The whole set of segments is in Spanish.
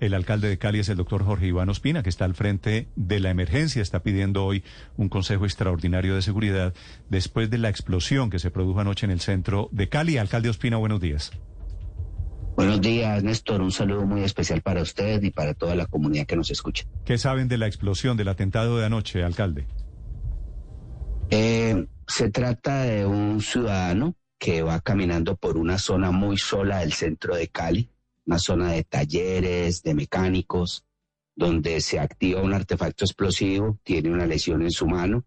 El alcalde de Cali es el doctor Jorge Iván Ospina, que está al frente de la emergencia. Está pidiendo hoy un consejo extraordinario de seguridad después de la explosión que se produjo anoche en el centro de Cali. Alcalde Ospina, buenos días. Buenos días, Néstor. Un saludo muy especial para usted y para toda la comunidad que nos escucha. ¿Qué saben de la explosión, del atentado de anoche, alcalde? Eh, se trata de un ciudadano que va caminando por una zona muy sola del centro de Cali, una zona de talleres, de mecánicos, donde se activa un artefacto explosivo, tiene una lesión en su mano.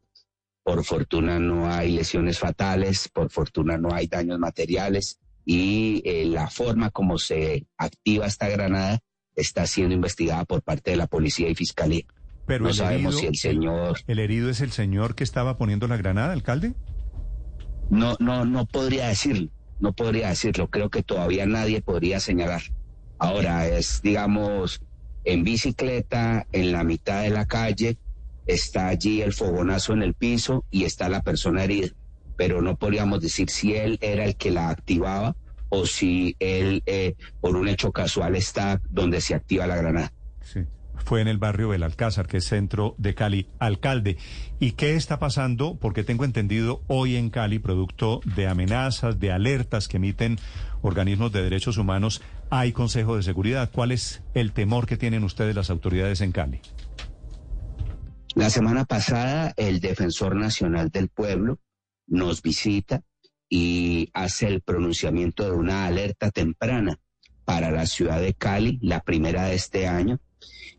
Por fortuna no hay lesiones fatales, por fortuna no hay daños materiales y eh, la forma como se activa esta granada está siendo investigada por parte de la policía y fiscalía. Pero no sabemos si el señor... ¿El herido es el señor que estaba poniendo la granada, alcalde? No, no, no podría decirlo, no podría decirlo. Creo que todavía nadie podría señalar. Ahora es, digamos, en bicicleta, en la mitad de la calle, está allí el fogonazo en el piso y está la persona herida. Pero no podríamos decir si él era el que la activaba o si él, eh, por un hecho casual, está donde se activa la granada. Sí fue en el barrio del Alcázar, que es centro de Cali. Alcalde, ¿y qué está pasando? Porque tengo entendido hoy en Cali, producto de amenazas, de alertas que emiten organismos de derechos humanos, hay Consejo de Seguridad. ¿Cuál es el temor que tienen ustedes las autoridades en Cali? La semana pasada, el Defensor Nacional del Pueblo nos visita y hace el pronunciamiento de una alerta temprana para la ciudad de Cali, la primera de este año,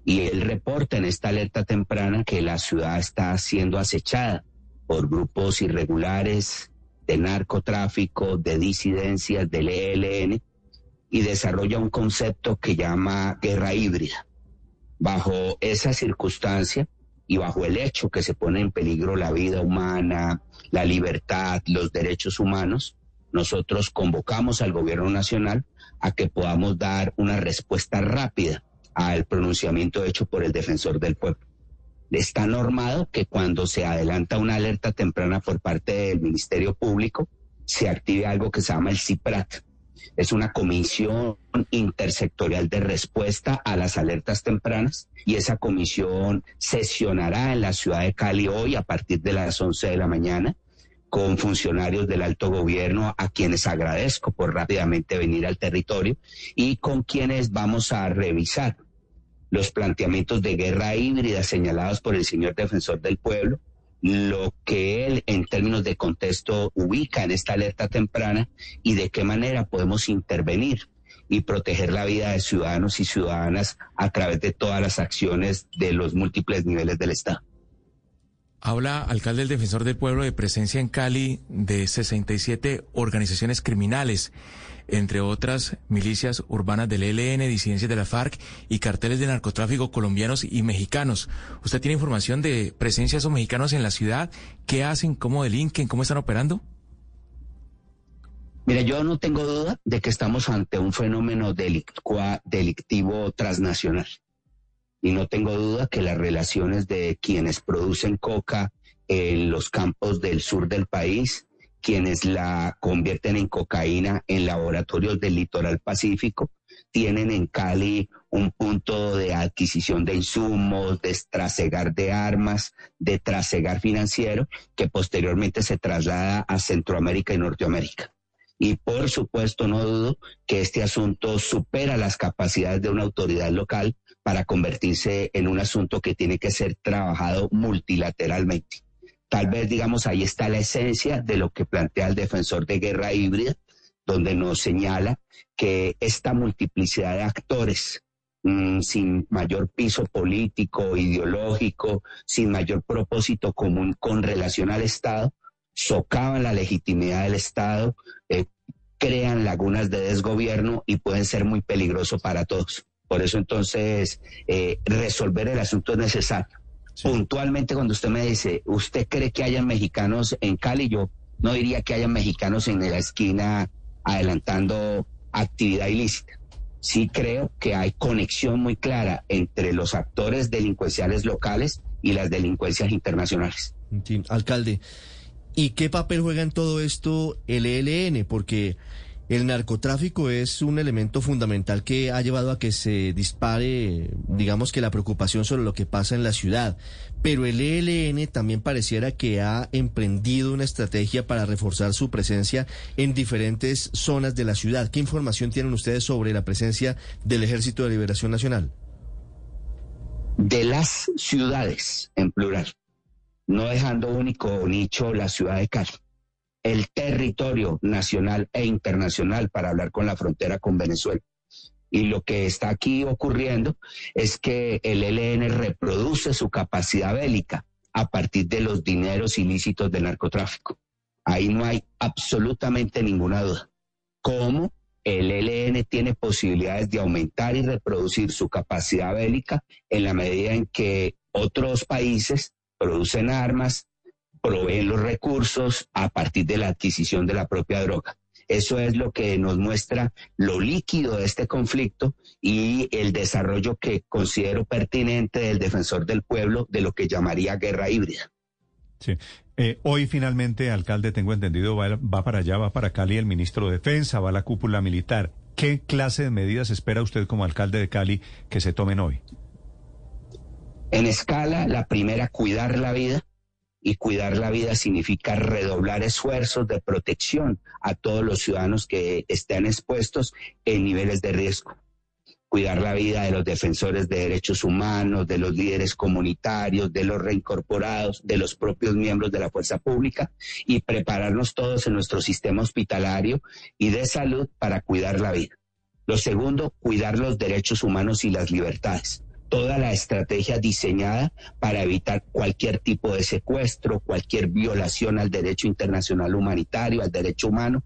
y él reporta en esta alerta temprana que la ciudad está siendo acechada por grupos irregulares de narcotráfico, de disidencias, del ELN, y desarrolla un concepto que llama guerra híbrida. Bajo esa circunstancia y bajo el hecho que se pone en peligro la vida humana, la libertad, los derechos humanos, nosotros convocamos al gobierno nacional a que podamos dar una respuesta rápida al pronunciamiento hecho por el defensor del pueblo. Está normado que cuando se adelanta una alerta temprana por parte del Ministerio Público, se active algo que se llama el CIPRAT. Es una comisión intersectorial de respuesta a las alertas tempranas y esa comisión sesionará en la ciudad de Cali hoy a partir de las 11 de la mañana con funcionarios del alto gobierno a quienes agradezco por rápidamente venir al territorio y con quienes vamos a revisar los planteamientos de guerra híbrida señalados por el señor defensor del pueblo, lo que él en términos de contexto ubica en esta alerta temprana y de qué manera podemos intervenir y proteger la vida de ciudadanos y ciudadanas a través de todas las acciones de los múltiples niveles del Estado. Habla, alcalde del Defensor del Pueblo, de presencia en Cali de 67 organizaciones criminales, entre otras milicias urbanas del ELN, disidencias de la FARC y carteles de narcotráfico colombianos y mexicanos. ¿Usted tiene información de presencia de esos mexicanos en la ciudad? ¿Qué hacen? ¿Cómo delinquen? ¿Cómo están operando? Mira, yo no tengo duda de que estamos ante un fenómeno delictivo transnacional y no tengo duda que las relaciones de quienes producen coca en los campos del sur del país, quienes la convierten en cocaína en laboratorios del litoral pacífico, tienen en Cali un punto de adquisición de insumos, de trasegar de armas, de trasegar financiero, que posteriormente se traslada a Centroamérica y Norteamérica. Y por supuesto no dudo que este asunto supera las capacidades de una autoridad local para convertirse en un asunto que tiene que ser trabajado multilateralmente. Tal vez, digamos, ahí está la esencia de lo que plantea el defensor de guerra híbrida, donde nos señala que esta multiplicidad de actores, mm, sin mayor piso político, ideológico, sin mayor propósito común con relación al Estado, socavan la legitimidad del Estado, eh, crean lagunas de desgobierno y pueden ser muy peligrosos para todos. Por eso entonces eh, resolver el asunto es necesario. Puntualmente cuando usted me dice, ¿usted cree que hayan mexicanos en Cali? Yo no diría que hayan mexicanos en la esquina adelantando actividad ilícita. Sí creo que hay conexión muy clara entre los actores delincuenciales locales y las delincuencias internacionales. alcalde, ¿y qué papel juega en todo esto el ELN? Porque El narcotráfico es un elemento fundamental que ha llevado a que se dispare, digamos que la preocupación sobre lo que pasa en la ciudad. Pero el ELN también pareciera que ha emprendido una estrategia para reforzar su presencia en diferentes zonas de la ciudad. ¿Qué información tienen ustedes sobre la presencia del Ejército de Liberación Nacional? De las ciudades, en plural, no dejando único nicho la ciudad de Cali el territorio nacional e internacional para hablar con la frontera con Venezuela. Y lo que está aquí ocurriendo es que el ELN reproduce su capacidad bélica a partir de los dineros ilícitos del narcotráfico. Ahí no hay absolutamente ninguna duda. ¿Cómo el ELN tiene posibilidades de aumentar y reproducir su capacidad bélica en la medida en que otros países producen armas, proveen los recursos a partir de la adquisición de la propia droga. Eso es lo que nos muestra lo líquido de este conflicto y el desarrollo que considero pertinente del defensor del pueblo de lo que llamaría guerra híbrida. Sí. Eh, hoy finalmente, alcalde, tengo entendido, va, va para allá, va para Cali el ministro de Defensa, va a la cúpula militar. ¿Qué clase de medidas espera usted como alcalde de Cali que se tomen hoy? En escala, la primera, cuidar la vida y cuidar la vida significa redoblar esfuerzos de protección a todos los ciudadanos que estén expuestos en niveles de riesgo. Cuidar la vida de los defensores de derechos humanos, de los líderes comunitarios, de los reincorporados, de los propios miembros de la fuerza pública y prepararnos todos en nuestro sistema hospitalario y de salud para cuidar la vida. Lo segundo, cuidar los derechos humanos y las libertades toda la estrategia diseñada para evitar cualquier tipo de secuestro, cualquier violación al derecho internacional humanitario, al derecho humano,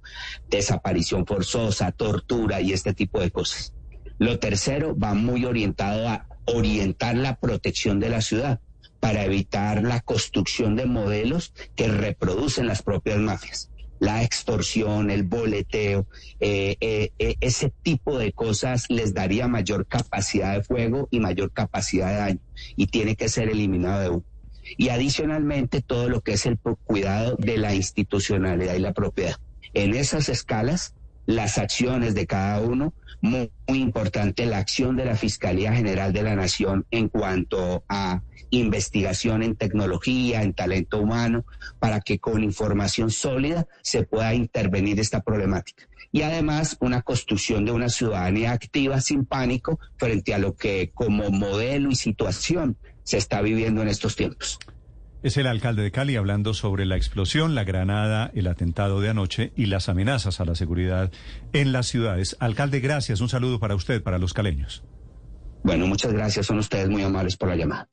desaparición forzosa, tortura y este tipo de cosas. Lo tercero va muy orientado a orientar la protección de la ciudad para evitar la construcción de modelos que reproducen las propias mafias la extorsión, el boleteo, eh, eh, eh, ese tipo de cosas les daría mayor capacidad de fuego y mayor capacidad de daño y tiene que ser eliminado de uno. Y adicionalmente todo lo que es el cuidado de la institucionalidad y la propiedad. En esas escalas, las acciones de cada uno, muy, importante la acción de la Fiscalía General de la Nación en cuanto a investigación en tecnología, en talento humano, para que con información sólida se pueda intervenir esta problemática. Y además una construcción de una ciudadanía activa sin pánico frente a lo que como modelo y situación se está viviendo en estos tiempos. Es el alcalde de Cali hablando sobre la explosión, la granada, el atentado de anoche y las amenazas a la seguridad en las ciudades. Alcalde, gracias. Un saludo para usted, para los caleños. Bueno, muchas gracias. Son ustedes muy amables por la llamada.